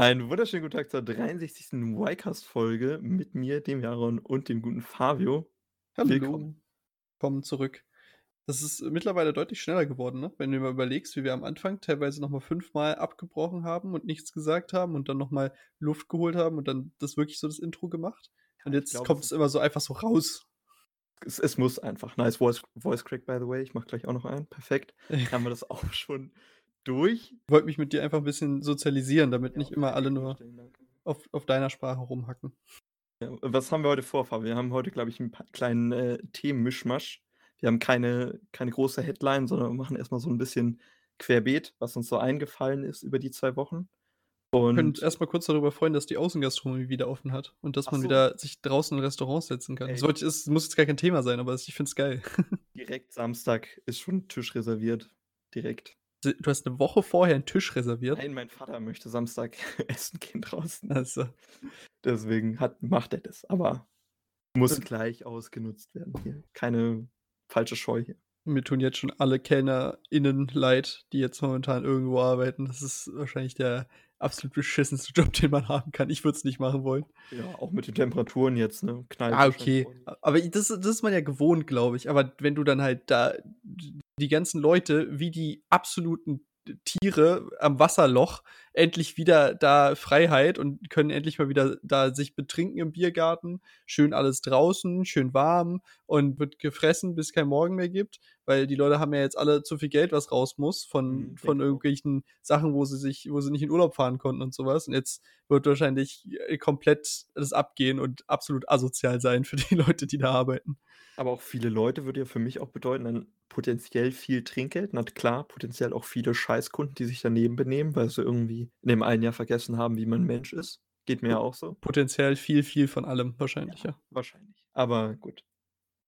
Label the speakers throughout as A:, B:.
A: Einen wunderschönen guten Tag zur 63. Y-Cast-Folge mit mir, dem Jaron und dem guten Fabio.
B: Hallo. Willkommen. Kommen zurück. Das ist mittlerweile deutlich schneller geworden, ne? Wenn du mal überlegst, wie wir am Anfang teilweise nochmal fünfmal abgebrochen haben und nichts gesagt haben und dann nochmal Luft geholt haben und dann das wirklich so das Intro gemacht. Und jetzt glaub, kommt es immer so einfach so raus.
A: Es, es, muss einfach. Nice Voice, Voice Crack, by the way. Ich mach gleich auch noch einen. Perfekt. haben wir das auch schon durch.
B: Ich wollte mich mit dir einfach ein bisschen sozialisieren, damit ja, nicht immer alle nur auf, auf deiner Sprache rumhacken.
A: Ja, was haben wir heute vor, Fabi? Wir haben heute, glaube ich, einen kleinen äh, Themenmischmasch. Wir haben keine, keine große Headline, sondern wir machen erstmal so ein bisschen querbeet, was uns so eingefallen ist über die zwei Wochen.
B: Und wir können erstmal kurz darüber freuen, dass die Außengastronomie wieder offen hat und dass man so. wieder sich draußen in Restaurants setzen kann. Das, muss jetzt gar kein Thema sein, aber ich finde es geil.
A: Direkt Samstag ist schon Tisch reserviert. Direkt.
B: Du hast eine Woche vorher einen Tisch reserviert?
A: Nein, mein Vater möchte Samstag essen gehen draußen. Also. Deswegen hat, macht er das. Aber muss gleich ausgenutzt werden hier. Keine falsche Scheu hier.
B: Mir tun jetzt schon alle KellnerInnen leid, die jetzt momentan irgendwo arbeiten. Das ist wahrscheinlich der absolut beschissenste Job, den man haben kann. Ich würde es nicht machen wollen.
A: Ja, auch mit den Temperaturen jetzt, ne?
B: Knallt ah, okay. Aber das, das ist man ja gewohnt, glaube ich. Aber wenn du dann halt da die ganzen Leute wie die absoluten Tiere am Wasserloch endlich wieder da Freiheit und können endlich mal wieder da sich betrinken im Biergarten. Schön alles draußen, schön warm und wird gefressen, bis kein Morgen mehr gibt, weil die Leute haben ja jetzt alle zu viel Geld, was raus muss von, mhm, von irgendwelchen Sachen, wo sie sich, wo sie nicht in Urlaub fahren konnten und sowas. Und jetzt wird wahrscheinlich äh, komplett das abgehen und absolut asozial sein für die Leute, die da arbeiten.
A: Aber auch viele Leute würde ja für mich auch bedeuten, dann potenziell viel Trinkgeld. Na klar, potenziell auch viele Scheißkunden, die sich daneben benehmen, weil sie irgendwie in dem einen Jahr vergessen haben, wie man Mensch ist. Geht mir ja auch so.
B: Potenziell viel, viel von allem, wahrscheinlich, ja. ja.
A: Wahrscheinlich. Aber gut.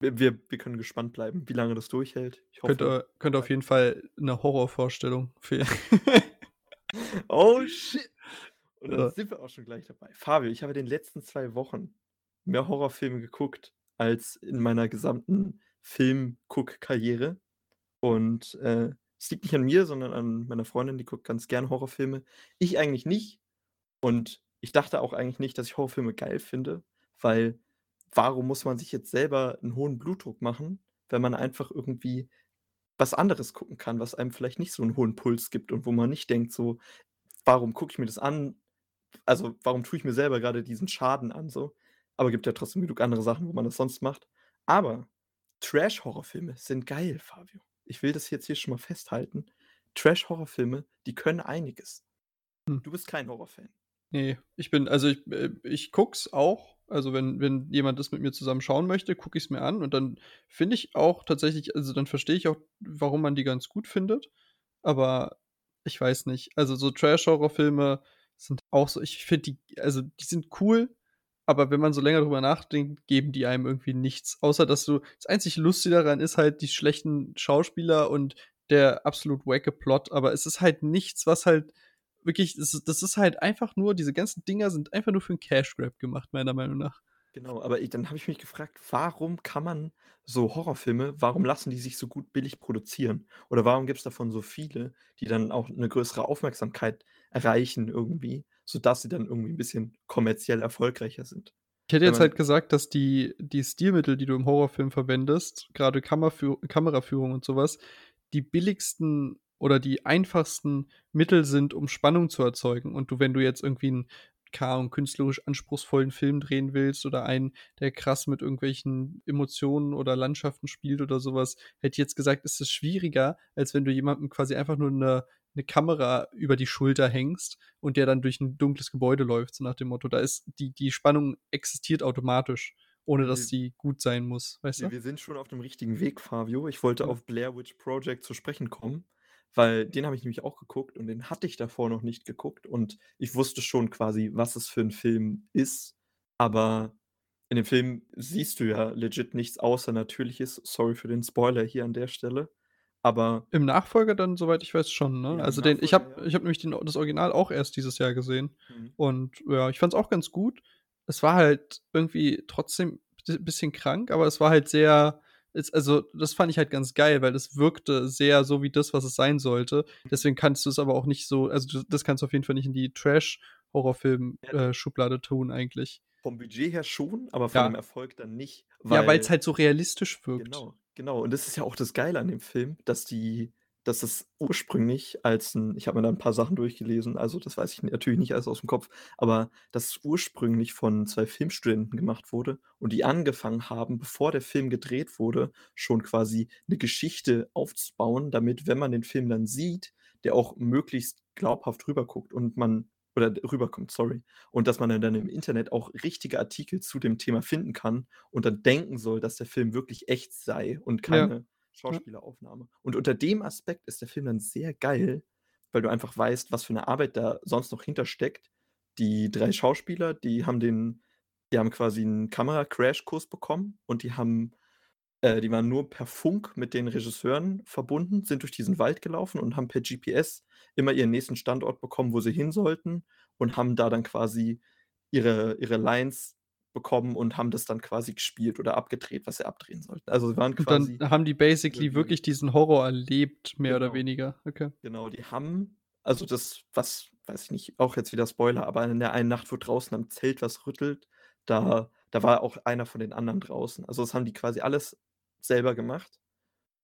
A: Wir, wir, wir, können gespannt bleiben, wie lange das durchhält.
B: Ich hoffe, könnte, könnte auf jeden Fall eine Horrorvorstellung fehlen.
A: oh shit. Und dann ja. sind wir auch schon gleich dabei. Fabio, ich habe in den letzten zwei Wochen mehr Horrorfilme geguckt als in meiner gesamten Film-Guck-Karriere. Und äh, es liegt nicht an mir, sondern an meiner Freundin, die guckt ganz gern Horrorfilme. Ich eigentlich nicht. Und ich dachte auch eigentlich nicht, dass ich Horrorfilme geil finde, weil warum muss man sich jetzt selber einen hohen Blutdruck machen, wenn man einfach irgendwie was anderes gucken kann, was einem vielleicht nicht so einen hohen Puls gibt und wo man nicht denkt, so, warum gucke ich mir das an? Also, warum tue ich mir selber gerade diesen Schaden an? So. Aber gibt ja trotzdem genug andere Sachen, wo man das sonst macht. Aber Trash-Horrorfilme sind geil, Fabio. Ich will das jetzt hier schon mal festhalten. Trash-Horrorfilme, die können einiges. Hm. Du bist kein Horrorfan.
B: Nee, ich bin, also ich, äh, ich guck's auch. Also wenn, wenn jemand das mit mir zusammen schauen möchte, gucke ich es mir an und dann finde ich auch tatsächlich, also dann verstehe ich auch, warum man die ganz gut findet. Aber ich weiß nicht. Also so Trash-Horrorfilme sind auch so, ich finde die, also die sind cool, aber wenn man so länger drüber nachdenkt, geben die einem irgendwie nichts. Außer dass du, das einzig Lustige daran ist halt die schlechten Schauspieler und der absolut wacke Plot, aber es ist halt nichts, was halt wirklich, das ist, das ist halt einfach nur, diese ganzen Dinger sind einfach nur für einen Cash Grab gemacht, meiner Meinung nach.
A: Genau, aber ich, dann habe ich mich gefragt, warum kann man so Horrorfilme, warum lassen die sich so gut billig produzieren? Oder warum gibt es davon so viele, die dann auch eine größere Aufmerksamkeit erreichen irgendwie, sodass sie dann irgendwie ein bisschen kommerziell erfolgreicher sind?
B: Ich hätte jetzt halt gesagt, dass die, die Stilmittel, die du im Horrorfilm verwendest, gerade Kameraführung und sowas, die billigsten oder die einfachsten Mittel sind, um Spannung zu erzeugen. Und du, wenn du jetzt irgendwie einen und künstlerisch anspruchsvollen Film drehen willst oder einen, der krass mit irgendwelchen Emotionen oder Landschaften spielt oder sowas, hätte ich jetzt gesagt, ist es schwieriger, als wenn du jemandem quasi einfach nur eine, eine Kamera über die Schulter hängst und der dann durch ein dunkles Gebäude läuft, so nach dem Motto. Da ist die, die Spannung existiert automatisch ohne dass sie gut sein muss, weißt
A: du? Wir sind schon auf dem richtigen Weg, Fabio. Ich wollte ja. auf Blair Witch Project zu sprechen kommen. Weil den habe ich nämlich auch geguckt und den hatte ich davor noch nicht geguckt und ich wusste schon quasi, was es für ein Film ist, aber in dem Film siehst du ja legit nichts außer Natürliches. Sorry für den Spoiler hier an der Stelle. Aber
B: Im Nachfolger dann, soweit ich weiß, schon, ne? Ja, also den, ich habe ja. ich hab nämlich den, das Original auch erst dieses Jahr gesehen. Mhm. Und ja, ich fand es auch ganz gut. Es war halt irgendwie trotzdem ein bisschen krank, aber es war halt sehr, ist, also das fand ich halt ganz geil, weil es wirkte sehr so wie das, was es sein sollte. Deswegen kannst du es aber auch nicht so, also das kannst du auf jeden Fall nicht in die Trash Horrorfilm,
A: Ja.
B: äh, tun eigentlich.
A: Vom Budget her schon, aber von
B: Ja.
A: dem Erfolg dann nicht,
B: Ja,
A: weil
B: halt so realistisch wirkt.
A: Genau, genau. Und das ist ja auch das Geile an dem Film, dass die dass es ursprünglich als 'n ich habe mir da 'n paar Sachen durchgelesen, also, das weiß ich natürlich nicht alles aus'm Kopf, aber dass es ursprünglich von 2 Filmstudenten gemacht wurde und die angefangen haben, bevor der Film gedreht wurde, schon quasi 'ne Geschichte aufzubauen, damit, wenn man den Film dann sieht, der auch möglichst glaubhaft rüberguckt und man oder rüberkommt, sorry. Und dass man dann im Internet auch richtige Artikel zu dem Thema finden kann und dann denken soll, dass der Film wirklich echt sei und
B: Ja.
A: keine Schauspieleraufnahme. Und unter dem Aspekt ist der Film dann sehr geil, weil du einfach weißt, was für 'ne Arbeit da sonst noch hintersteckt. Die 3 Schauspieler, die haben den die haben quasi 'n Kamera-Crashkurs bekommen und die haben äh, die waren nur per Funk mit den Regisseuren verbunden, sind durch diesen Wald gelaufen und haben per GPS immer ihren nächsten Standort bekommen, wo sie hin sollten und haben da dann quasi ihre ihre Lines bekommen und haben das dann quasi gespielt oder abgedreht, was sie abdrehen sollten. Also, sie waren
B: Und
A: quasi
B: dann haben die basically wirklich diesen Horror erlebt, mehr oder
A: Genau.
B: weniger. Okay.
A: Genau, die haben also, das was weiß ich nicht, auch jetzt wieder Spoiler, aber in der einen Nacht, wo draußen am Zelt was rüttelt, da da war auch einer von den anderen draußen. Also, das haben die quasi alles selber gemacht.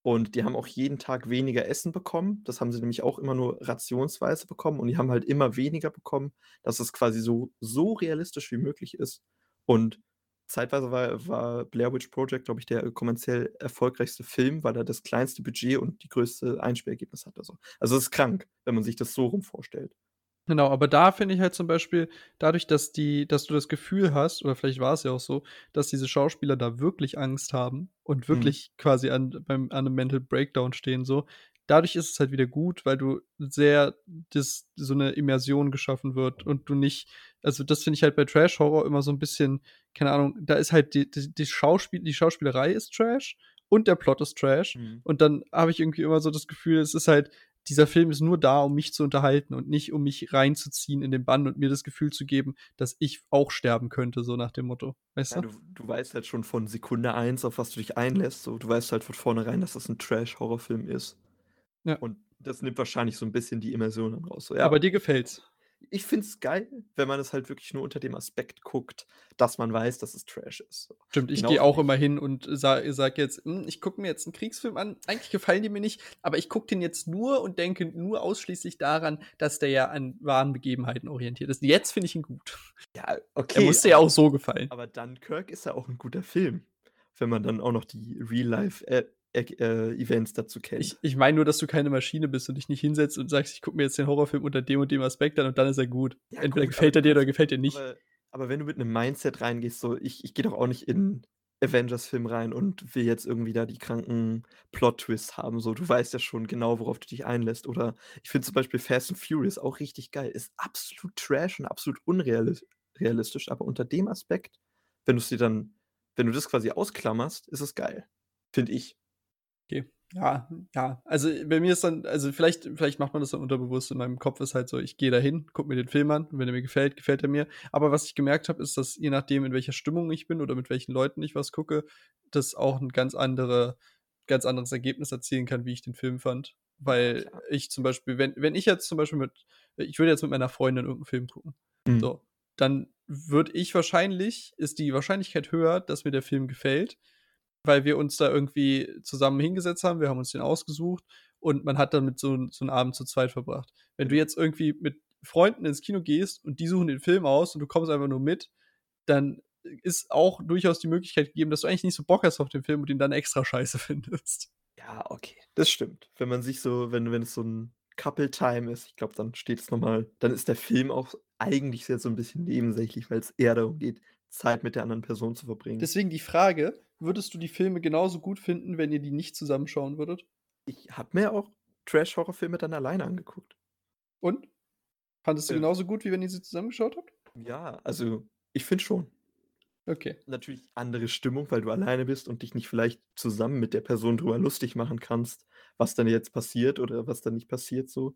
A: Und die haben auch jeden Tag weniger Essen bekommen. Das haben sie nämlich auch immer nur rationsweise bekommen und die haben halt immer weniger bekommen, dass es quasi so so realistisch wie möglich ist. Und zeitweise war war Blair Witch Project, glaube ich, der kommerziell erfolgreichste Film, weil er das kleinste Budget und die größte Einspielergebnis hatte so. Also, das ist krank, wenn man sich das so rum vorstellt.
B: Genau, aber da finde ich halt zum Beispiel, dadurch, dass die dass du das Gefühl hast, oder vielleicht war's ja auch so, dass diese Schauspieler da wirklich Angst haben und
A: Mhm.
B: wirklich quasi an beim an 'nem Mental Breakdown stehen so. Dadurch ist es halt wieder gut, weil du sehr das so 'ne Immersion geschaffen wird und du nicht also, das finde ich halt bei Trash-Horror immer so 'n bisschen keine Ahnung, da ist halt die die die Schauspiel die Schauspielerei ist Trash und der Plot ist Trash.
A: Mhm.
B: Und dann habe ich irgendwie immer so das Gefühl, es ist halt dieser Film ist nur da, um mich zu unterhalten und nicht, um mich reinzuziehen in den Bann und mir das Gefühl zu geben, dass ich auch sterben könnte, so nach dem Motto. Weißt
A: Ja,
B: du?
A: du du weißt halt schon von Sekunde 1, auf was du dich einlässt, so. Du weißt halt von vornherein, dass das 'n Trash-Horrorfilm ist.
B: Ja.
A: Und das nimmt wahrscheinlich so 'n bisschen die Immersion raus, so, ja.
B: Aber dir gefällt's?
A: Ich finde es geil, wenn man es halt wirklich nur unter dem Aspekt guckt, dass man weiß, dass es Trash ist.
B: Stimmt, ich gehe auch immer hin und sa sage jetzt: „Hm, ich gucke mir jetzt 'n Kriegsfilm an. Eigentlich gefallen die mir nicht, aber ich gucke den jetzt nur und denke nur ausschließlich daran, dass der ja an wahren Begebenheiten orientiert ist. Jetzt finde ich ihn gut.“
A: Ja,
B: Der
A: okay,
B: muss dir ja auch so gefallen.
A: aber Dunkirk ist ja auch 'n guter Film, wenn man dann auch noch die Real Life, äh, Events dazu kennt.
B: Ich ich meine nur, dass du keine Maschine bist und dich nicht hinsetzt und sagst: „Ich gucke mir jetzt den Horrorfilm unter dem und dem Aspekt an und dann ist er gut.“
A: Ja
B: Entweder
A: gut,
B: gefällt er
A: du
B: dir oder gefällt dir nicht.
A: aber aber wenn du mit 'nem Mindset reingehst, so ich ich gehe doch auch nicht in Avengers-Film rein und will jetzt irgendwie da die kranken Plot-Twists haben, so. Du weißt ja schon genau, worauf du dich einlässt. Oder ich finde zum Beispiel Fast and Furious auch richtig geil. Ist absolut Trash und absolut unrealis realistisch, aber unter dem Aspekt, wenn du's dir dann wenn du das quasi ausklammerst, ist es geil, finde ich.
B: Okay. Ja, ja. Also, bei mir ist dann also, vielleicht vielleicht macht man das dann unterbewusst. In meinem Kopf ist halt so, ich gehe dahin, gucke mir den Film an und wenn er mir gefällt, gefällt er mir. Aber was ich gemerkt habe, ist, dass je nachdem, in welcher Stimmung ich bin oder mit welchen Leuten ich was gucke, das auch 'n ganz andere ganz anderes Ergebnis erzielen kann, wie ich den Film fand. Weil
A: klar.
B: ich zum Beispiel wenn wenn ich jetzt zum Beispiel mit ich würde jetzt mit meiner Freundin irgend 'n Film gucken,
A: Mhm.
B: so, dann würde ich wahrscheinlich ist die Wahrscheinlichkeit höher, dass mir der Film gefällt, weil wir uns da irgendwie zusammen hingesetzt haben. Wir haben uns den ausgesucht und man hat damit so so 'n Abend zu zweit verbracht. Wenn du
A: Genau.
B: jetzt irgendwie mit Freunden ins Kino gehst und die suchen den Film aus und du kommst einfach nur mit, dann ist auch durchaus die Möglichkeit gegeben, dass du eigentlich nicht so Bock hast auf den Film und ihn dann extra scheiße findest.
A: Ja, okay, das stimmt. Wenn man sich so wenn wenn es so 'n Couple-Time ist, ich glaube, dann steht es noch mal dann ist der Film auch eigentlich sehr so 'n bisschen nebensächlich, weil's eher darum geht, Zeit mit der anderen Person zu verbringen.
B: Deswegen die Frage: Würdest du die Filme genauso gut finden, wenn ihr die nicht zusammen schauen würdet?
A: Ich habe mir auch Trash-Horrorfilme dann alleine angeguckt.
B: Und? Fandest du
A: Äh
B: genauso gut, wie wenn ihr sie zusammen geschaut habt?
A: Ja, also, ich finde schon.
B: Okay.
A: Natürlich andere Stimmung, weil du alleine bist und dich nicht vielleicht zusammen mit der Person drüber lustig machen kannst, was dann jetzt passiert oder was dann nicht passiert so.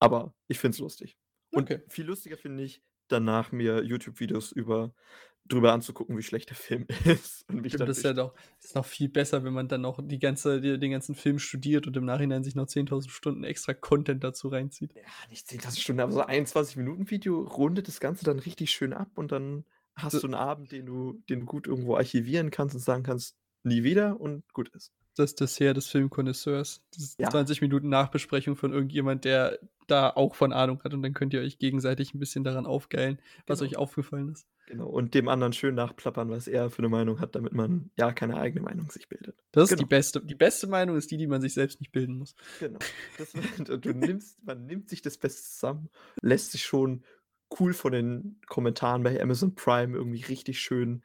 A: Aber ich finde es lustig. Und
B: Okay.
A: viel lustiger finde ich, danach mir YouTube-Videos über drüber anzugucken, wie schlecht der Film ist.
B: Und mich Stimmt, das ist ja doch ist noch viel besser, wenn man dann noch die ganze, die, den ganzen Film studiert und im Nachhinein sich noch 10.000 Stunden extra Content dazu reinzieht.
A: Ja, nicht 10.000 Stunden, aber so 21 Minuten Video rundet das Ganze dann richtig schön ab und dann hast so. du einen Abend, den du, den du gut irgendwo archivieren kannst und sagen kannst, nie wieder und gut ist
B: das Dessert des Filmkonnoisseurs. Das ist ja. 20 Minuten Nachbesprechung von irgendjemand, der da auch von Ahnung hat und dann könnt ihr euch gegenseitig ein bisschen daran aufgeilen, was genau. euch aufgefallen ist.
A: Genau, und dem anderen schön nachplappern, was er für eine Meinung hat, damit man ja keine eigene Meinung sich bildet.
B: Das
A: genau.
B: ist die beste. Die beste Meinung ist die, die man sich selbst nicht bilden muss.
A: Genau. Das, du nimmst, man nimmt sich das Beste zusammen, lässt sich schon cool von den Kommentaren bei Amazon Prime irgendwie richtig schön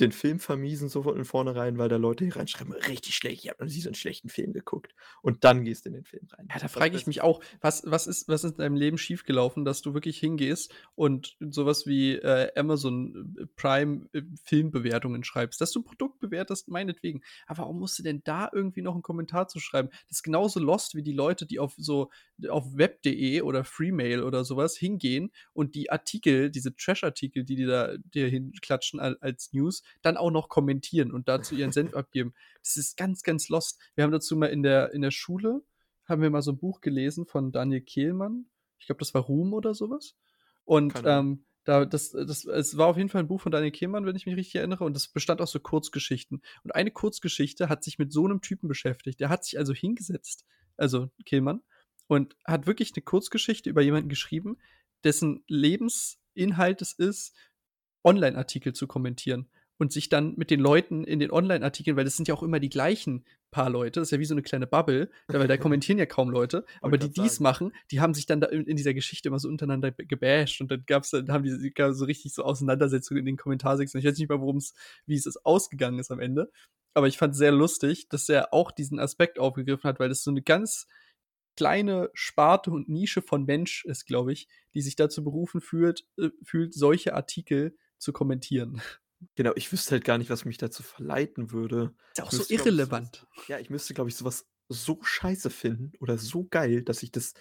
A: den Film vermiesen so von vornherein, weil da Leute hier reinschreiben, richtig schlecht, ich habe noch nie so einen schlechten Film geguckt. Und dann gehst du in den Film rein.
B: Ja, da frage ich mich auch, was, was, ist, was ist in deinem Leben schiefgelaufen, dass du wirklich hingehst und sowas wie äh, Amazon äh, Prime äh, Filmbewertungen schreibst, dass du ein Produkt bewertest, meinetwegen. Aber warum musst du denn da irgendwie noch einen Kommentar zu schreiben? Das ist genauso lost wie die Leute, die auf so auf web.de oder Freemail oder sowas hingehen und die Artikel, diese Trash-Artikel, die die da dir hinklatschen als News, dann auch noch kommentieren und dazu ihren Senf abgeben. Das ist ganz, ganz lost. Wir haben dazu mal in der, in der Schule, haben wir mal so ein Buch gelesen von Daniel Kehlmann. Ich glaube, das war Ruhm oder sowas. Und ähm, da, das, das, es war auf jeden Fall ein Buch von Daniel Kehlmann, wenn ich mich richtig erinnere, und das bestand aus so Kurzgeschichten. Und eine Kurzgeschichte hat sich mit so einem Typen beschäftigt. Der hat sich also hingesetzt, also Kehlmann, und hat wirklich eine Kurzgeschichte über jemanden geschrieben, dessen Lebensinhalt es ist, Online-Artikel zu kommentieren und sich dann mit den Leuten in den Online-Artikeln, weil das sind ja auch immer die gleichen paar Leute, das ist ja wie so eine kleine Bubble, weil da kommentieren ja kaum Leute, aber die dies sagen. machen, die haben sich dann da in, in, dieser Geschichte immer so untereinander gebasht und dann gab's dann haben die gab so richtig so Auseinandersetzungen in den Kommentarsektionen. Ich weiß nicht mal, worum es, wie es ist ausgegangen ist am Ende, aber ich fand sehr lustig, dass er auch diesen Aspekt aufgegriffen hat, weil das so eine ganz kleine Sparte und Nische von Mensch ist, glaube ich, die sich dazu berufen fühlt, äh, fühlt, solche Artikel zu kommentieren.
A: Genau, ich wüsste halt gar nicht, was mich dazu verleiten würde.
B: Ist ja auch so irrelevant.
A: Ich, sowas, ja, ich müsste, glaube ich, sowas so scheiße finden oder so geil, dass ich das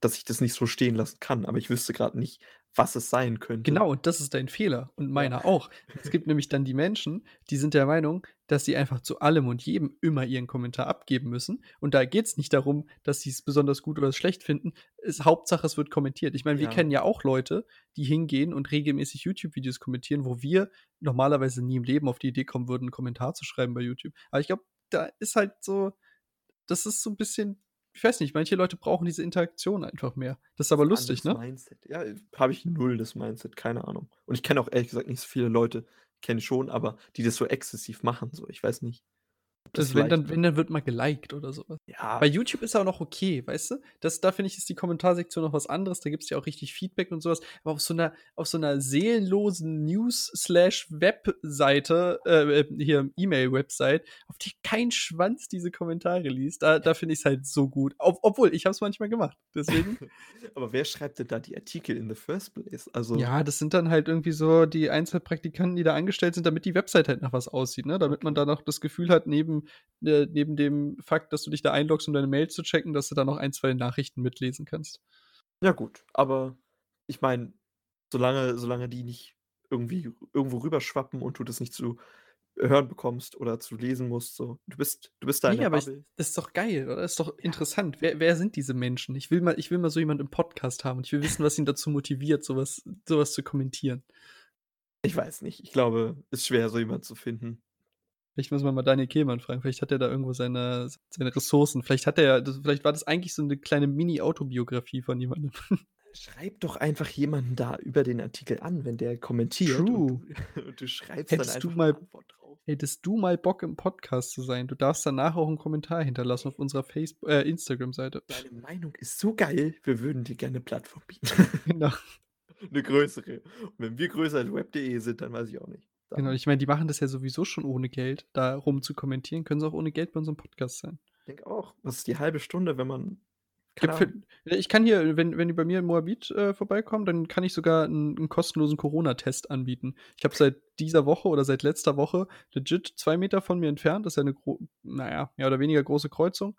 A: dass ich das nicht so stehen lassen kann, aber ich wüsste gerade nicht, was es sein könnte.
B: Genau, und das ist dein Fehler und meiner ja. auch. Es gibt nämlich dann die Menschen, die sind der Meinung, dass sie einfach zu allem und jedem immer ihren Kommentar abgeben müssen. Und da geht es nicht darum, dass sie es besonders gut oder schlecht finden. Es, Hauptsache, es wird kommentiert. Ich meine, wir ja. kennen ja auch Leute, die hingehen und regelmäßig YouTube-Videos kommentieren, wo wir normalerweise nie im Leben auf die Idee kommen würden, einen Kommentar zu schreiben bei YouTube. Aber ich glaube, da ist halt so, das ist so ein bisschen ich weiß nicht, manche Leute brauchen diese Interaktion einfach mehr. Das ist aber lustig, ne?
A: Mindset. Ja, habe ich null das Mindset, keine Ahnung. Und ich kenne auch ehrlich gesagt nicht so viele Leute, kenne schon, aber die das so exzessiv machen, so, ich weiß nicht.
B: Das wenn, dann, wenn, dann wird mal geliked oder sowas. Ja. Bei YouTube ist auch noch okay, weißt du? Das, da finde ich, ist die Kommentarsektion noch was anderes. Da gibt es ja auch richtig Feedback und sowas. Aber auf so einer, auf so einer seelenlosen News-Slash-Webseite, äh, hier E-Mail-Website, auf die kein Schwanz diese Kommentare liest, da, da finde ich es halt so gut. Ob, obwohl, ich habe es manchmal gemacht. Deswegen.
A: Aber wer schreibt denn da die Artikel in the first place? Also
B: ja, das sind dann halt irgendwie so die Einzelpraktikanten, die da angestellt sind, damit die Website halt nach was aussieht, ne? Damit man da noch das Gefühl hat, neben äh, neben dem Fakt, dass du dich da einloggst, um deine Mail zu checken, dass du da noch ein, zwei Nachrichten mitlesen kannst.
A: Ja, gut, aber ich meine, solange, solange die nicht irgendwie irgendwo rüberschwappen und du das nicht zu hören bekommst oder zu lesen musst. So. Du bist, du bist da nee, in der aber
B: Bubble. Ich, das ist doch geil, oder? Das ist doch ja. interessant. Wer, wer sind diese Menschen? Ich will mal, ich will mal so jemanden im Podcast haben und ich will wissen, was ihn dazu motiviert, sowas, sowas zu kommentieren.
A: Ich weiß nicht. Ich glaube, es ist schwer, so jemanden zu finden.
B: Vielleicht muss man mal Daniel Kehlmann fragen. Vielleicht hat er da irgendwo seine, seine Ressourcen. Vielleicht hat er, vielleicht war das eigentlich so eine kleine Mini-Autobiografie von jemandem.
A: Schreib doch einfach jemanden da über den Artikel an, wenn der kommentiert.
B: True.
A: Und du, und du schreibst
B: Hättest dann einfach du mal, drauf. Hättest du mal Bock im Podcast zu sein? Du darfst danach auch einen Kommentar hinterlassen auf unserer Facebook, äh, Instagram-Seite.
A: Deine Meinung ist so geil, wir würden dir gerne eine Plattform bieten.
B: genau.
A: eine größere. Und wenn wir größer als web.de sind, dann weiß ich auch nicht.
B: Genau, ich meine, die machen das ja sowieso schon ohne Geld, da rum zu kommentieren, können sie auch ohne Geld bei unserem Podcast sein.
A: Ich denke auch. Was ist die halbe Stunde, wenn man.
B: Für, ich kann hier, wenn, wenn die bei mir in Moabit äh, vorbeikommen, dann kann ich sogar einen, einen kostenlosen Corona-Test anbieten. Ich habe seit dieser Woche oder seit letzter Woche legit zwei Meter von mir entfernt, das ist ja eine, naja, mehr oder weniger große Kreuzung.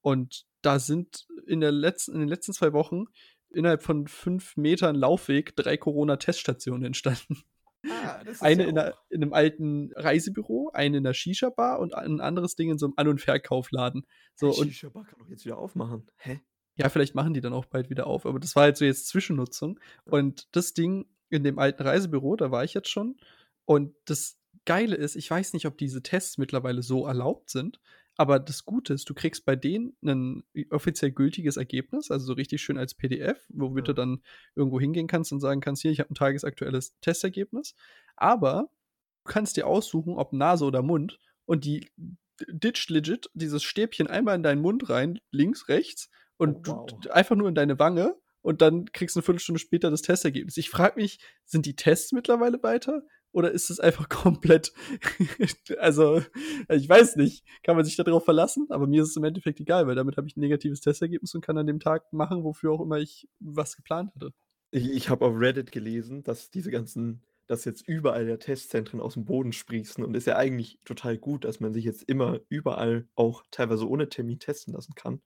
B: Und da sind in, der letzten, in den letzten zwei Wochen innerhalb von fünf Metern Laufweg drei Corona-Teststationen entstanden. Ah, eine ja in, einer, in, einem alten Reisebüro, eine in der Shisha-Bar und ein anderes Ding in so einem An- und Verkaufladen. So,
A: die Shisha-Bar kann doch jetzt wieder aufmachen. Hä?
B: Ja, vielleicht machen die dann auch bald wieder auf, aber das war halt so jetzt Zwischennutzung. Und das Ding in dem alten Reisebüro, da war ich jetzt schon. Und das Geile ist, ich weiß nicht, ob diese Tests mittlerweile so erlaubt sind, aber das Gute ist, du kriegst bei denen ein offiziell gültiges Ergebnis, also so richtig schön als PDF, womit ja. du dann irgendwo hingehen kannst und sagen kannst, hier, ich habe ein tagesaktuelles Testergebnis. Aber du kannst dir aussuchen, ob Nase oder Mund und die ditcht legit dieses Stäbchen einmal in deinen Mund rein, links, rechts und oh, wow. einfach nur in deine Wange und dann kriegst du eine Viertelstunde später das Testergebnis. Ich frage mich, sind die Tests mittlerweile weiter? Oder ist es einfach komplett, also ich weiß nicht, kann man sich darauf verlassen, aber mir ist es im Endeffekt egal, weil damit habe ich ein negatives Testergebnis und kann an dem Tag machen, wofür auch immer ich was geplant hatte.
A: Ich, ich habe auf Reddit gelesen, dass diese ganzen, dass jetzt überall der Testzentren aus dem Boden sprießen und ist ja eigentlich total gut, dass man sich jetzt immer überall auch teilweise ohne Termin testen lassen kann.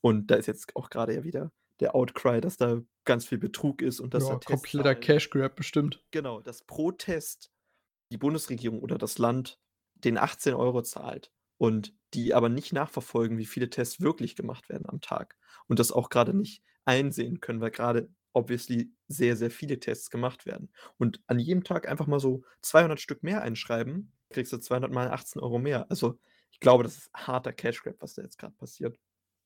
A: Und da ist jetzt auch gerade ja wieder der Outcry, dass da ganz viel Betrug ist und dass ja,
B: da kompletter Cash Grab bestimmt.
A: Genau, dass pro Test die Bundesregierung oder das Land den 18 Euro zahlt und die aber nicht nachverfolgen, wie viele Tests wirklich gemacht werden am Tag und das auch gerade nicht einsehen können, weil gerade obviously sehr, sehr viele Tests gemacht werden. Und an jedem Tag einfach mal so 200 Stück mehr einschreiben, kriegst du 200 mal 18 Euro mehr. Also ich glaube, das ist harter Cash Grab, was da jetzt gerade passiert.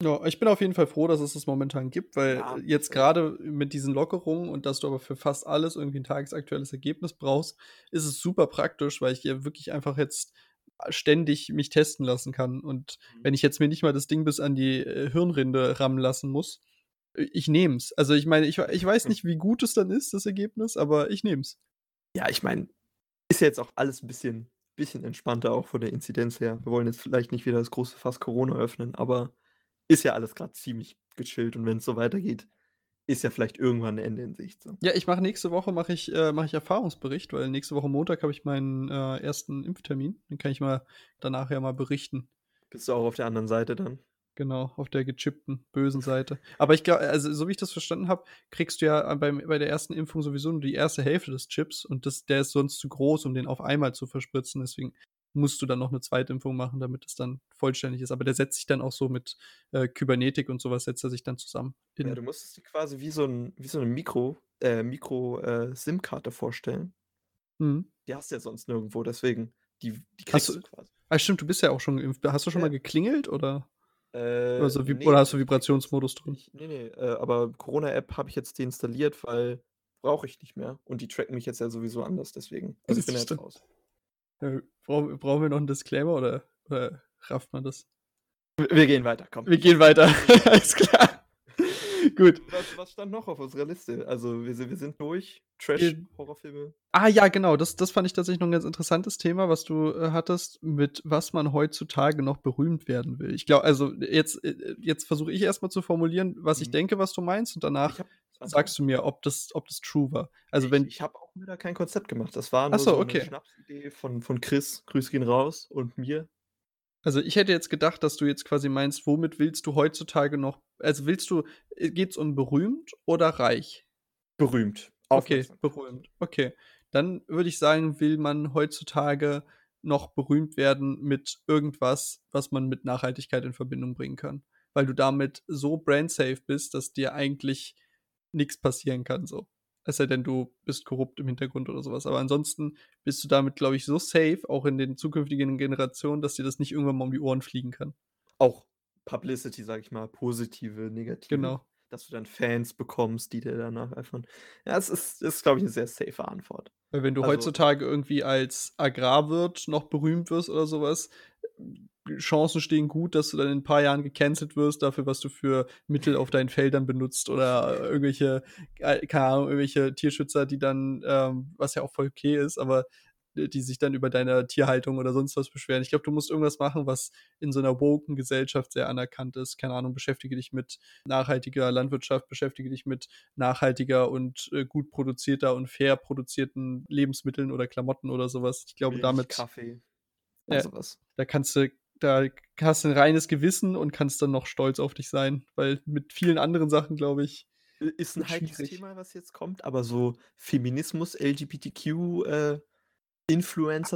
B: Ja, ich bin auf jeden Fall froh, dass es das momentan gibt, weil ja, jetzt gerade mit diesen Lockerungen und dass du aber für fast alles irgendwie ein tagesaktuelles Ergebnis brauchst, ist es super praktisch, weil ich ja wirklich einfach jetzt ständig mich testen lassen kann. Und mhm. wenn ich jetzt mir nicht mal das Ding bis an die äh, Hirnrinde rammen lassen muss, äh, ich nehme es. Also ich meine, ich, ich weiß nicht, wie gut es dann ist, das Ergebnis, aber ich nehme es.
A: Ja, ich meine, ist ja jetzt auch alles ein bisschen, bisschen entspannter auch von der Inzidenz her. Wir wollen jetzt vielleicht nicht wieder das große Fass Corona öffnen, aber ist ja alles gerade ziemlich gechillt und wenn es so weitergeht, ist ja vielleicht irgendwann ein Ende in Sicht. So.
B: Ja, ich mache nächste Woche mache ich, äh, mach ich Erfahrungsbericht, weil nächste Woche Montag habe ich meinen äh, ersten Impftermin. Den kann ich mal danach ja mal berichten.
A: Bist du auch auf der anderen Seite dann?
B: Genau, auf der gechippten, bösen Seite. Aber ich glaube, also so wie ich das verstanden habe, kriegst du ja beim, bei der ersten Impfung sowieso nur die erste Hälfte des Chips und das, der ist sonst zu groß, um den auf einmal zu verspritzen. Deswegen musst du dann noch eine Zweitimpfung machen, damit es dann vollständig ist. Aber der setzt sich dann auch so mit äh, Kybernetik und sowas, setzt er sich dann zusammen.
A: Ja, du musst es quasi wie so, ein, wie so eine Mikro, äh, Mikro-SIM-Karte äh, vorstellen. Mhm. Die hast du ja sonst nirgendwo, deswegen, die, die kriegst
B: du, du quasi. Ah, stimmt, du bist ja auch schon geimpft. Hast du schon ja. mal geklingelt oder? Äh, oder, so nee, oder, hast du Vibrationsmodus drin?
A: Ich, nee, nee, äh, aber Corona-App habe ich jetzt deinstalliert, weil brauche ich nicht mehr. Und die tracken mich jetzt ja sowieso anders, deswegen. Also ich bin jetzt raus.
B: Ja, brauchen, brauchen wir noch einen Disclaimer oder, oder rafft man das?
A: Wir gehen weiter, komm.
B: Wir gehen weiter. Alles klar. Gut.
A: Was, was, stand noch auf unserer Liste? Also, wir, wir sind durch. Trash-Horrorfilme.
B: Ah, ja, genau. Das, das fand ich tatsächlich noch ein ganz interessantes Thema, was du äh, hattest, mit was man heutzutage noch berühmt werden will. Ich glaube, also, jetzt, äh, jetzt versuche ich erstmal zu formulieren, was mhm. ich denke, was du meinst, und danach sagst du mir, ob das, ob das true war. Also,
A: ich,
B: wenn.
A: Ich habe auch wieder kein Konzept gemacht. Das war nur so, so okay. eine Schnapsidee von, von Chris. Grüß gehen raus und mir.
B: Also ich hätte jetzt gedacht, dass du jetzt quasi meinst, womit willst du heutzutage noch, also willst du, äh, geht es um berühmt oder reich?
A: Berühmt.
B: Okay, berühmt. Okay. Dann würde ich sagen, will man heutzutage noch berühmt werden mit irgendwas, was man mit Nachhaltigkeit in Verbindung bringen kann. Weil du damit so brandsafe bist, dass dir eigentlich nichts passieren kann, so. Es sei denn, du bist korrupt im Hintergrund oder sowas. Aber ansonsten bist du damit, glaube ich, so safe, auch in den zukünftigen Generationen, dass dir das nicht irgendwann mal um die Ohren fliegen kann.
A: Auch Publicity, sag ich mal, positive, negative.
B: Genau.
A: Dass du dann Fans bekommst, die dir danach einfach. Ja, es ist, ist glaube ich, eine sehr safe Antwort.
B: Weil wenn du also, heutzutage irgendwie als Agrarwirt noch berühmt wirst oder sowas, Chancen stehen gut, dass du dann in ein paar Jahren gecancelt wirst dafür, was du für Mittel auf deinen Feldern benutzt oder irgendwelche, äh, keine Ahnung, irgendwelche Tierschützer, die dann, ähm, was ja auch voll okay ist, aber die sich dann über deine Tierhaltung oder sonst was beschweren. Ich glaube, du musst irgendwas machen, was in so einer woken Gesellschaft sehr anerkannt ist. Keine Ahnung, beschäftige dich mit nachhaltiger Landwirtschaft, beschäftige dich mit nachhaltiger und äh, gut produzierter und fair produzierten Lebensmitteln oder Klamotten oder sowas. Ich glaube, damit.
A: Kaffee.
B: Also ja, was. Da kannst du da hast du ein reines Gewissen und kannst dann noch stolz auf dich sein, weil mit vielen anderen Sachen, glaube ich,
A: ist 'n
B: wird
A: heikles. Thema, was jetzt kommt, aber so Feminismus, LGBTQ, äh,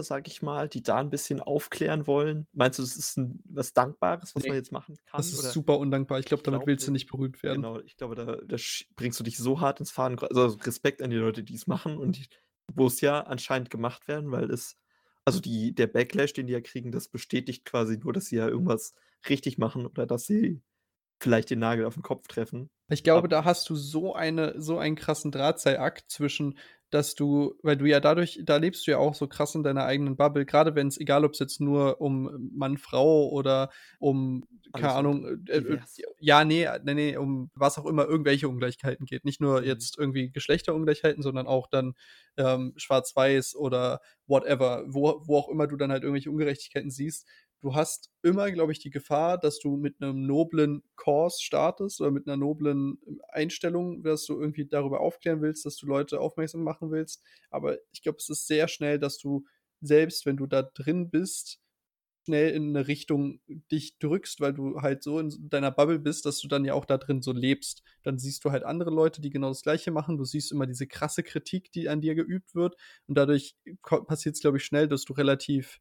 A: sage ich mal, die da 'n bisschen aufklären wollen. Meinst du, das ist 'n was Dankbares, was
B: Ne,
A: man jetzt machen kann,
B: das ist
A: oder?
B: super undankbar. Ich glaube, damit
A: glaube
B: willst du
A: nicht.
B: berühmt werden.
A: Genau, ich glaube, da da bringst du dich so hart ins Fadenkreuz also, Respekt an die Leute, die's machen und die wo's ja anscheinend gemacht werden, weil es also, die der Backlash, den die ja kriegen, das bestätigt quasi nur, dass sie ja irgendwas richtig machen oder dass sie vielleicht den Nagel auf 'n Kopf treffen.
B: Ich glaube,
A: Ab
B: da hast du so eine so einen krassen Drahtseilakt zwischen dass du weil du ja dadurch da lebst du ja auch so krass in deiner eigenen Bubble, grade wenn's egal ob's jetzt nur um Mann, Frau oder um, keine
A: Alles
B: Ahnung, äh, äh, ja, ne, ne, ne, um was auch immer, irgendwelche Ungleichheiten geht. Nicht nur
A: Mhm.
B: jetzt irgendwie Geschlechterungleichheiten, sondern auch dann, ähm, schwarz-weiß oder whatever, wo wo auch immer du dann halt irgendwelche Ungerechtigkeiten siehst. Du hast immer, glaube ich, die Gefahr, dass du mit 'nem noblen Cause startest oder mit 'ner noblen Einstellung, dass du irgendwie darüber aufklären willst, dass du Leute aufmerksam machen willst. Aber ich glaube, es ist sehr schnell, dass du, selbst wenn du da drin bist, schnell in 'ne Richtung dich drückst, weil du halt so in deiner Bubble bist, dass du dann ja auch da drin so lebst. Dann siehst du halt andere Leute, die genau das Gleiche machen. Du siehst immer diese krasse Kritik, die an dir geübt wird und dadurch ko passiert's, glaube ich, schnell, dass du relativ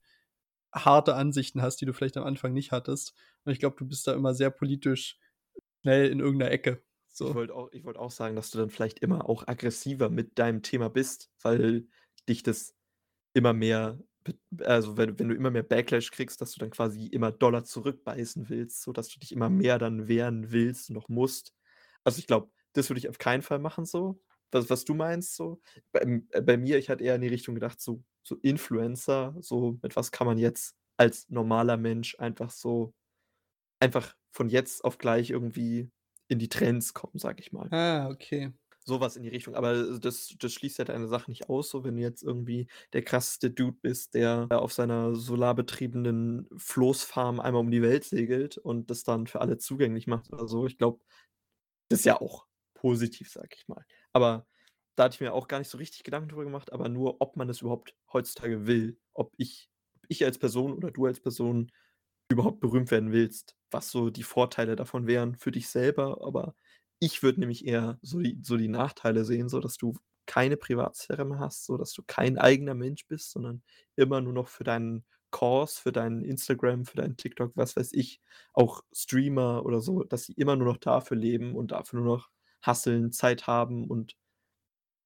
B: harte Ansichten hast, die du vielleicht am Anfang nicht hattest. Und ich glaube, du bist da immer sehr politisch schnell in irgend 'ner Ecke,
A: Ich
B: so.
A: wollte auch ich wollte auch sagen, dass du dann vielleicht immer auch aggressiver mit deinem Thema bist, weil dich das immer mehr also, wenn wenn du immer mehr Backlash kriegst, dass du dann quasi immer doller zurückbeißen willst, sodass du dich immer mehr dann wehren willst, noch musst. Also, ich glaube, das würde ich auf keinen Fall machen so, was was du meinst so. Beim äh, bei mir ich hatte eher in die Richtung gedacht, so so Influencer, so mit was kann man jetzt als normaler Mensch einfach so einfach von jetzt auf gleich irgendwie in die Trends kommen, sage ich mal.
B: Ah, okay.
A: So was in die Richtung, aber das das schließt ja deine Sache nicht aus, so wenn du jetzt irgendwie der krasseste Dude bist, der auf seiner solarbetriebenen Floßfarm einmal um die Welt segelt und das dann für alle zugänglich macht oder so. Ich glaube, das ist ja auch positiv, sage ich mal. Aber da hatte ich mir auch gar nicht so richtig Gedanken drüber gemacht, aber nur, ob man das überhaupt heutzutage will. Ob ich ob ich als Person oder du als Person überhaupt berühmt werden willst, was so die Vorteile davon wären für dich selber. Aber ich würde nämlich eher so die so die Nachteile sehen, so dass du keine Privatsphäre mehr hast, so dass du kein eigener Mensch bist, sondern immer nur noch für deinen Cause, für dein Instagram, für dein TikTok, was weiß ich, auch Streamer oder so, dass sie immer nur noch dafür leben und dafür nur noch hustlen, Zeit haben und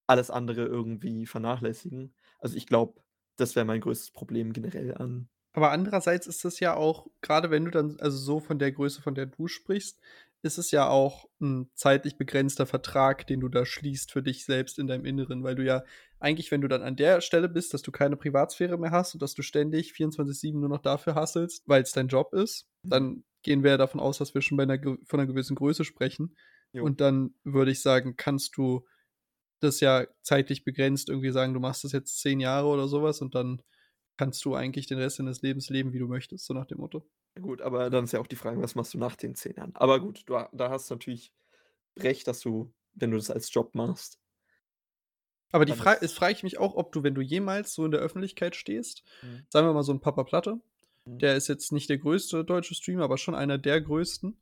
A: alles andere irgendwie vernachlässigen. Also, ich glaube, das wäre mein größtes Problem generell an
B: Aber andererseits ist das ja auch grade wenn du dann also, so von der Größe, von der du sprichst, ist es ja auch 'n zeitlich begrenzter Vertrag, den du da schließt für dich selbst in deinem Inneren, weil du ja eigentlich, wenn du dann an der Stelle bist, dass du keine Privatsphäre mehr hast und dass du ständig 24/7 nur noch dafür hustlest, weil's dein Job ist,
A: Mhm.
B: dann gehen wir ja davon aus, dass wir schon bei 'ner gew von 'ner gewissen Größe sprechen.
A: Jo.
B: Und dann würde ich sagen, kannst du das ja zeitlich begrenzt irgendwie sagen, du machst das jetzt 10 Jahre oder so was und dann kannst du eigentlich den Rest deines Lebens leben, wie du möchtest, so nach dem Motto.
A: Gut, aber dann ist ja auch die Frage, was machst du nach den 10 Jahren? Aber gut, du da hast du natürlich recht, dass du, wenn du das als Job machst
B: Aber die
A: dann
B: Fra
A: ist
B: frage ich mich auch, ob du, wenn du jemals so in der Öffentlichkeit stehst,
A: Mhm.
B: sagen wir mal so 'n Papa Platte,
A: Mhm.
B: der ist jetzt nicht der größte deutsche Streamer, aber schon einer der größten.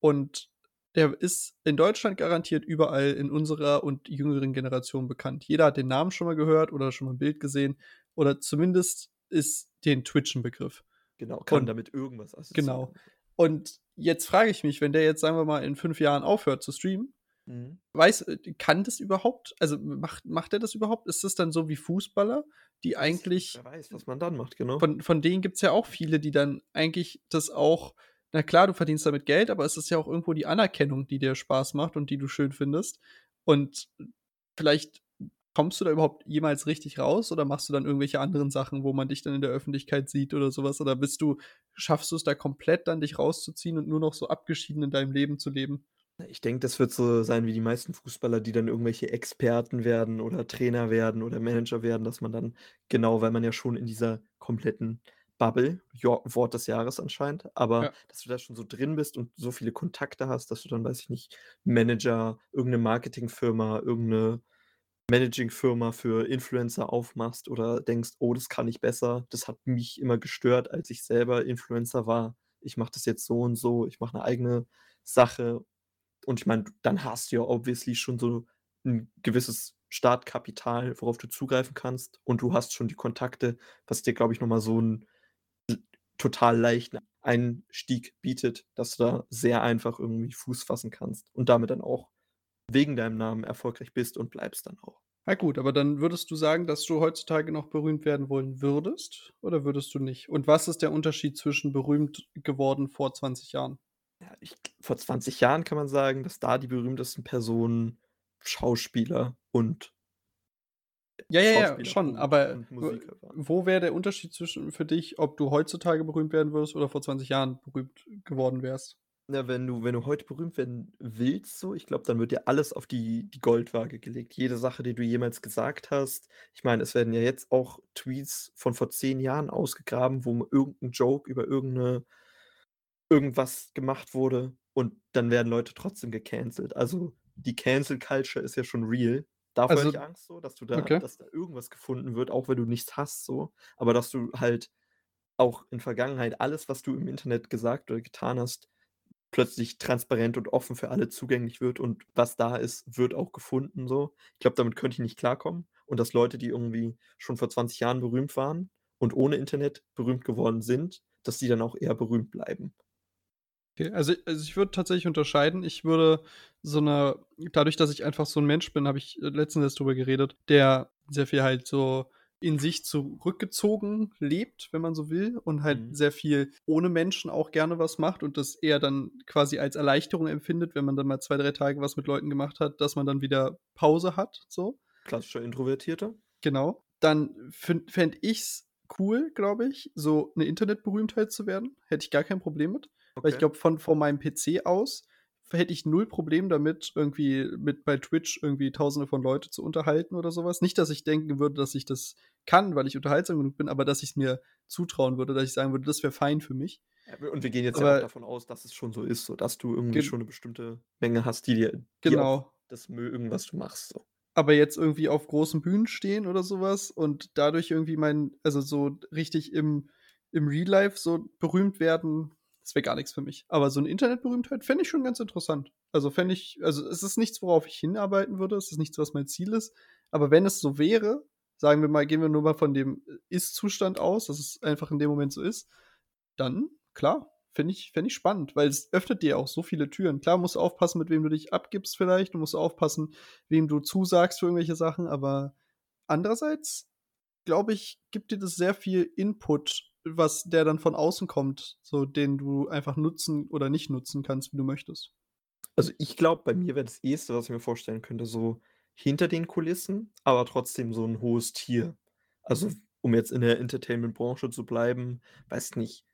B: Und der ist in Deutschland garantiert überall in unserer und jüngeren Generation bekannt. Jeder hat den Namen schon mal gehört oder schon mal 'n Bild gesehen oder zumindest ist den Twitch 'n Begriff.
A: Genau, kann
B: Und
A: damit irgendwas
B: genau.
A: assoziieren.
B: Und jetzt frage ich mich, wenn der jetzt, sagen wir mal, in 5 Jahren aufhört zu streamen,
A: Mhm.
B: weiß äh, kann das überhaupt? Also, macht macht er das überhaupt? Ist das dann so wie Fußballer, die eigentlich
A: wer weiß, was man dann macht, genau.
B: von von denen gibt's ja auch viele, die dann eigentlich das auch na klar, du verdienst damit Geld, aber es ist ja auch irgendwo die Anerkennung, die dir Spaß macht und die du schön findest. Und vielleicht kommst du da überhaupt jemals richtig raus oder machst du dann irgendwelche anderen Sachen, wo man dich dann in der Öffentlichkeit sieht oder so was? Oder bist du schaffst du's da komplett dann, dich rauszuziehen und nur noch so abgeschieden in deinem Leben zu leben?
A: Ich denke, das wird so sein wie die meisten Fußballer, die dann irgendwelche Experten werden oder Trainer werden oder Manager werden, dass man dann genau, weil man ja schon in dieser kompletten Bubble Wort des Jahres anscheinend, aber
B: Ja.
A: dass du da schon so drin bist und so viele Kontakte hast, dass du dann, weiß ich nicht, Manager, irgend 'ne Marketingfirma, irgend 'ne Managing-Firma für Influencer aufmachst oder denkst: „Oh, das kann ich besser. Das hat mich immer gestört, als ich selber Influencer war. Ich mache das jetzt so und so. Ich mache 'ne eigene Sache.“ Und ich meine, dann hast du ja obviously schon so ein gewisses Startkapital, worauf du zugreifen kannst. Und du hast schon die Kontakte, was dir, glaube ich, nochmal so einen total leichten Einstieg bietet, dass du da sehr einfach irgendwie Fuß fassen kannst und damit dann auch wegen deinem Namen erfolgreich bist und bleibst dann auch.
B: Na gut, aber dann würdest du sagen, dass du heutzutage noch berühmt werden wollen würdest oder würdest du nicht? Und was ist der Unterschied zwischen berühmt geworden vor 20 Jahren?
A: Ja, ich, vor 20 Jahren kann man sagen, dass da die berühmtesten Personen Schauspieler und
B: ja, ja, ja, schon, aber wo wäre der Unterschied zwischen für dich, ob du heutzutage berühmt werden würdest oder vor 20 Jahren berühmt geworden wärst?
A: Ja, wenn du, wenn du heute berühmt werden willst, so, ich glaube, dann wird dir alles auf die, die Goldwaage gelegt. Jede Sache, die du jemals gesagt hast. Ich meine, es werden ja jetzt auch Tweets von vor zehn Jahren ausgegraben, wo irgendein Joke über irgendeine, irgendwas gemacht wurde und dann werden Leute trotzdem gecancelt. Also die Cancel Culture ist ja schon real. Davor also, ich Angst, so, dass du da, okay. dass da irgendwas gefunden wird, auch wenn du nichts hast, so. Aber dass du halt auch in Vergangenheit alles, was du im Internet gesagt oder getan hast, plötzlich transparent und offen für alle zugänglich wird und was da ist, wird auch gefunden so. Ich glaube, damit könnte ich nicht klarkommen und dass Leute, die irgendwie schon vor 20 Jahren berühmt waren und ohne Internet berühmt geworden sind, dass die dann auch eher berühmt bleiben.
B: Okay, also, also ich würde tatsächlich unterscheiden. Ich würde so eine, dadurch, dass ich einfach so ein Mensch bin, habe ich letztens drüber geredet, der sehr viel halt so in sich zurückgezogen lebt, wenn man so will, und halt mhm. sehr viel ohne Menschen auch gerne was macht und das eher dann quasi als Erleichterung empfindet, wenn man dann mal zwei, drei Tage was mit Leuten gemacht hat, dass man dann wieder Pause hat, so.
A: Klassischer Introvertierter.
B: Genau. Dann fände ich es cool, glaube ich, so eine Internetberühmtheit zu werden. Hätte ich gar kein Problem mit. Okay. Weil ich glaube, von, von meinem PC aus hätte ich null Problem damit, irgendwie mit bei Twitch irgendwie tausende von Leute zu unterhalten oder sowas. Nicht, dass ich denken würde, dass ich das kann, weil ich unterhaltsam genug bin, aber dass ich es mir zutrauen würde, dass ich sagen würde, das wäre fein für mich.
A: und wir gehen jetzt aber, ja auch davon aus, dass es schon so ist, so dass du irgendwie schon eine bestimmte Menge hast, die dir die
B: genau.
A: das mögen, was du machst. So.
B: Aber jetzt irgendwie auf großen Bühnen stehen oder sowas und dadurch irgendwie mein, also so richtig im, im Real Life so berühmt werden, das wäre gar nichts für mich. Aber so eine Internetberühmtheit fände ich schon ganz interessant. Also fände ich, also es ist nichts, worauf ich hinarbeiten würde, es ist nichts, was mein Ziel ist. Aber wenn es so wäre, sagen wir mal, gehen wir nur mal von dem Ist-Zustand aus, dass es einfach in dem Moment so ist, dann, klar, fände ich, fänd ich spannend, weil es öffnet dir auch so viele Türen. Klar, musst du aufpassen, mit wem du dich abgibst vielleicht, du musst aufpassen, wem du zusagst für irgendwelche Sachen, aber andererseits, glaube ich, gibt dir das sehr viel Input was der dann von außen kommt, so den du einfach nutzen oder nicht nutzen kannst, wie du möchtest.
A: Also ich glaube, bei mir wäre das Erste, was ich mir vorstellen könnte, so hinter den Kulissen, aber trotzdem so ein hohes Tier. Also um jetzt in der Entertainment-Branche zu bleiben, weiß nicht.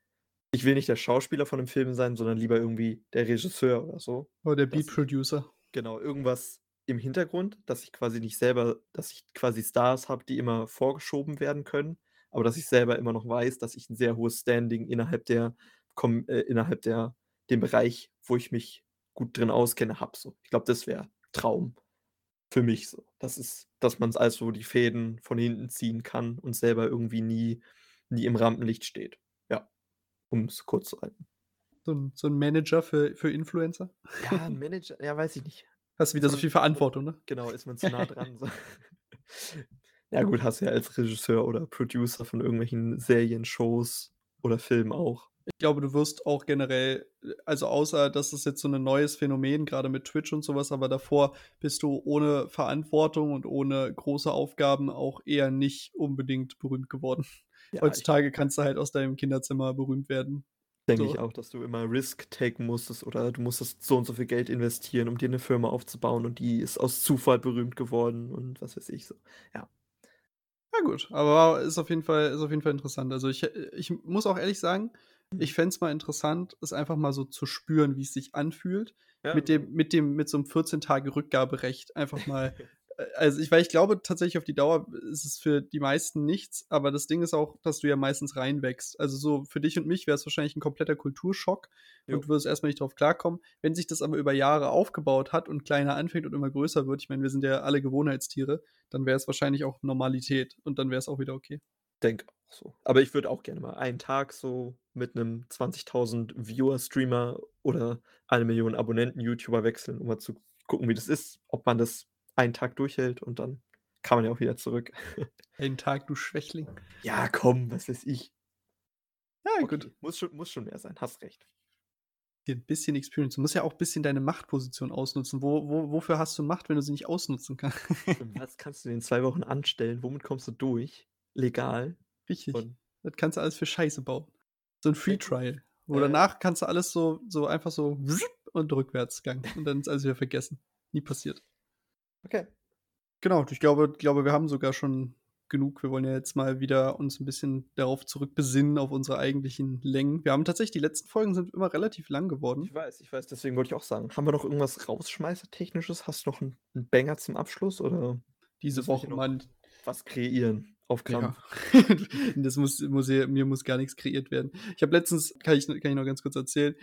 A: Ich will nicht der Schauspieler von dem Film sein, sondern lieber irgendwie der Regisseur oder so.
B: Oder der Beat-Producer.
A: Genau, irgendwas im Hintergrund, dass ich quasi nicht selber, dass ich quasi Stars habe, die immer vorgeschoben werden können, aber dass ich selber immer noch weiß, dass ich ein sehr hohes Standing innerhalb der, äh, innerhalb der, dem Bereich, wo ich mich gut drin auskenne, habe. So. Ich glaube, das wäre Traum für mich so. Das ist, dass man es also die Fäden von hinten ziehen kann und selber irgendwie nie, nie im Rampenlicht steht. Ja, um es kurz zu halten.
B: So ein, so ein Manager für, für Influencer?
A: Ja, ein Manager, ja, weiß ich nicht.
B: Hast wieder so, so viel Verantwortung, ne?
A: Genau, ist man zu nah dran. So. Ja gut, hast du ja als Regisseur oder Producer von irgendwelchen Serien, Shows oder Filmen auch.
B: Ich glaube, du wirst auch generell, also außer dass es jetzt so ein neues Phänomen, gerade mit Twitch und sowas, aber davor bist du ohne Verantwortung und ohne große Aufgaben auch eher nicht unbedingt berühmt geworden. Ja, Heutzutage kannst du halt aus deinem Kinderzimmer berühmt werden.
A: Denke so. ich auch, dass du immer Risk taken musstest oder du musstest so und so viel Geld investieren, um dir eine Firma aufzubauen und die ist aus Zufall berühmt geworden und was weiß ich so. Ja.
B: Ja, gut, aber ist auf jeden Fall, ist auf jeden Fall interessant. Also ich, ich muss auch ehrlich sagen, mhm. ich fände es mal interessant, es einfach mal so zu spüren, wie es sich anfühlt. Ja. Mit dem, mit dem, mit so einem 14-Tage-Rückgaberecht einfach mal also ich, weil ich glaube tatsächlich auf die Dauer ist es für die meisten nichts, aber das Ding ist auch, dass du ja meistens reinwächst. Also so für dich und mich wäre es wahrscheinlich ein kompletter Kulturschock jo. und du wirst erstmal nicht drauf klarkommen. Wenn sich das aber über Jahre aufgebaut hat und kleiner anfängt und immer größer wird, ich meine, wir sind ja alle Gewohnheitstiere, dann wäre es wahrscheinlich auch Normalität und dann wäre es auch wieder okay.
A: Denke auch So. Aber ich würde auch gerne mal einen Tag so mit einem 20.000 Viewer-Streamer oder eine Million Abonnenten-YouTuber wechseln, um mal zu gucken, wie das ist, ob man das einen Tag durchhält und dann kann man ja auch wieder zurück.
B: Einen Tag, du Schwächling.
A: Ja, komm, was weiß ich.
B: Ja,
A: Okay,
B: gut.
A: Muss schon, muss schon mehr sein, hast recht.
B: Hier ein bisschen Experience. Du musst ja auch ein bisschen deine Machtposition ausnutzen. Wo, wo, wofür hast du Macht, wenn du sie nicht ausnutzen kannst?
A: Was kannst du in zwei Wochen anstellen? Womit kommst du durch? Legal.
B: Richtig.
A: Und
B: Das kannst du alles für Scheiße bauen. So ein Free Trial. Wo
A: Äh.
B: danach kannst du alles so, so einfach so und Rückwärtsgang. Und dann ist alles wieder vergessen. Nie passiert.
A: Okay.
B: Genau, ich glaube, glaube, wir haben sogar schon genug. Wir wollen ja jetzt mal wieder uns ein bisschen darauf zurückbesinnen, auf unsere eigentlichen Längen. Wir haben tatsächlich, die letzten Folgen sind immer relativ lang geworden.
A: Ich weiß, ich weiß, deswegen wollte ich auch sagen. Haben wir noch irgendwas Rausschmeißer-Technisches? Hast du noch einen, Banger zum Abschluss oder
B: Diese Woche mal
A: was kreieren? Auf Krampf.
B: Ja. das muss, muss hier, mir muss gar nichts kreiert werden. Ich habe letztens, kann ich, kann ich noch ganz kurz erzählen,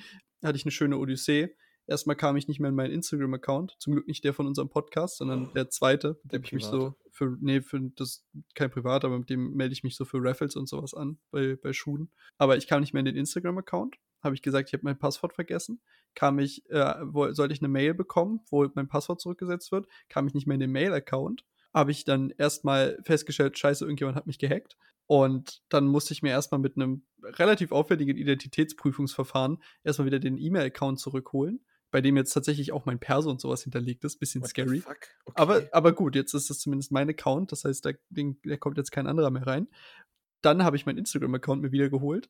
B: hatte ich eine schöne Odyssee. Erstmal kam ich nicht mehr in meinen Instagram-Account. Zum Glück nicht der von unserem Podcast, sondern der zweite, mit dem ich mich so für, nee, für das, kein Privat, aber mit dem melde ich mich so für Raffles und sowas an bei, bei Schuhen. Aber ich kam nicht mehr in den Instagram-Account. Habe ich gesagt, ich habe mein Passwort vergessen. Kam ich, äh, wo, sollte ich eine Mail bekommen, wo mein Passwort zurückgesetzt wird, kam ich nicht mehr in den Mail-Account. Habe ich dann erstmal festgestellt, scheiße, irgendjemand hat mich gehackt. Und dann musste ich mir erstmal mit einem relativ aufwendigen Identitätsprüfungsverfahren erstmal wieder den E-Mail-Account zurückholen, bei dem jetzt tatsächlich auch mein Perso und sowas hinterlegt ist. Bisschen
A: What
B: scary.
A: Okay.
B: Aber, aber gut, jetzt ist das zumindest mein Account. Das heißt, da, den, da kommt jetzt kein anderer mehr rein. Dann habe ich meinen Instagram-Account mir wieder geholt.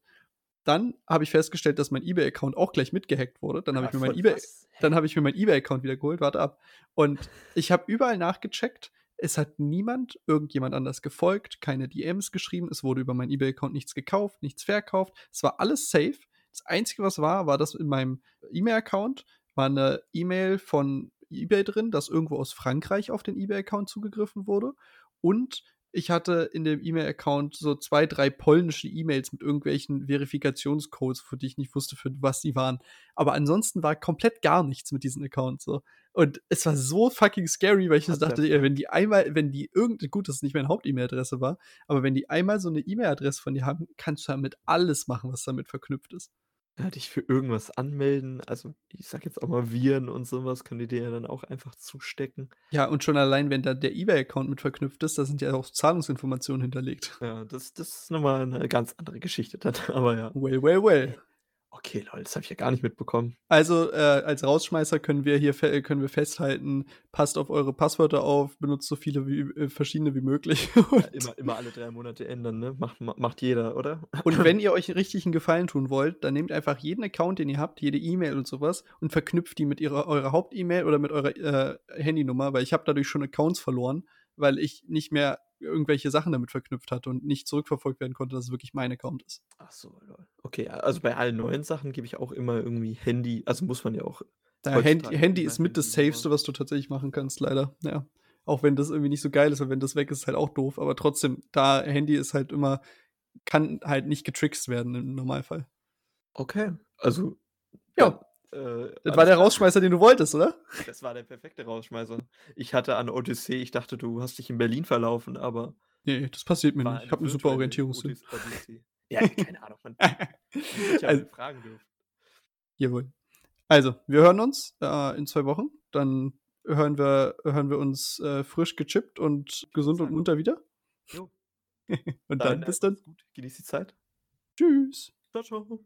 B: Dann habe ich festgestellt, dass mein eBay-Account auch gleich mitgehackt wurde. Dann habe ich mir mein eBay, dann habe ich mir meinen eBay-Account wieder geholt. Warte ab. Und ich habe überall nachgecheckt. Es hat niemand irgendjemand anders gefolgt, keine DMs geschrieben. Es wurde über meinen eBay-Account nichts gekauft, nichts verkauft. Es war alles safe. Das Einzige, was war, war, dass in meinem E-Mail-Account war eine E-Mail von eBay drin, dass irgendwo aus Frankreich auf den eBay-Account zugegriffen wurde. Und ich hatte in dem E-Mail-Account so zwei, drei polnische E-Mails mit irgendwelchen Verifikationscodes, für die ich nicht wusste, für was die waren. Aber ansonsten war komplett gar nichts mit diesen Accounts so. Und es war so fucking scary, weil ich
A: the
B: dachte, ey, wenn die einmal, wenn die irgend, gut, dass es nicht meine Haupt-E-Mail-Adresse war, aber wenn die einmal so eine E-Mail-Adresse von dir haben, kannst du damit alles machen, was damit verknüpft ist.
A: Ja, dich für irgendwas anmelden. Also, ich sag jetzt auch mal Viren und sowas, können die dir ja dann auch einfach zustecken.
B: Ja, und schon allein, wenn da der eBay-Account mit verknüpft ist, da sind ja auch Zahlungsinformationen hinterlegt.
A: Ja, das, das ist nochmal eine ganz andere Geschichte dann. Aber ja.
B: Well, well, well.
A: Okay, Leute, das habe ich ja gar nicht mitbekommen.
B: Also äh, als Rausschmeißer können wir hier fe können wir festhalten, passt auf eure Passwörter auf, benutzt so viele wie, äh, verschiedene wie möglich.
A: Ja, immer, immer alle drei Monate ändern, ne? Macht, ma- macht jeder, oder?
B: und wenn ihr euch richtig einen Gefallen tun wollt, dann nehmt einfach jeden Account, den ihr habt, jede E-Mail und sowas und verknüpft die mit ihrer, eurer Haupt-E-Mail oder mit eurer äh, Handynummer, weil ich habe dadurch schon Accounts verloren, weil ich nicht mehr irgendwelche Sachen damit verknüpft hatte und nicht zurückverfolgt werden konnte, dass es wirklich mein Account ist.
A: Ach so, lol. Okay, also bei allen neuen Sachen gebe ich auch immer irgendwie Handy. Also muss man ja auch.
B: Ja,
A: heutzutage
B: Handy, ist mit das. Safeste, was du tatsächlich machen kannst, leider. Ja. Auch wenn das irgendwie nicht so geil ist, weil wenn das weg ist, ist halt auch doof. Aber trotzdem, da Handy ist halt immer, kann halt nicht getrickst werden im Normalfall.
A: Okay, also.
B: Ja,
A: äh,
B: das war der Rausschmeißer, den du wolltest, oder?
A: Das war der perfekte Rausschmeißer. Ich hatte an Odyssee, ich dachte, du hast dich in Berlin verlaufen, aber.
B: Nee, das passiert mir nicht. Ich habe eine super Orientierungssinn.
A: Ja, keine Ahnung, man. Ich
B: Also-
A: fragen dürfen.
B: Jawohl. Also, wir hören uns äh, in zwei Wochen. Dann hören wir, hören wir uns äh, frisch gechippt und gesund und munter wieder.
A: Jo.
B: und dann,
A: äh,
B: bis dann.
A: Gut. Genieß die Zeit.
B: Tschüss.
A: Ciao, ciao.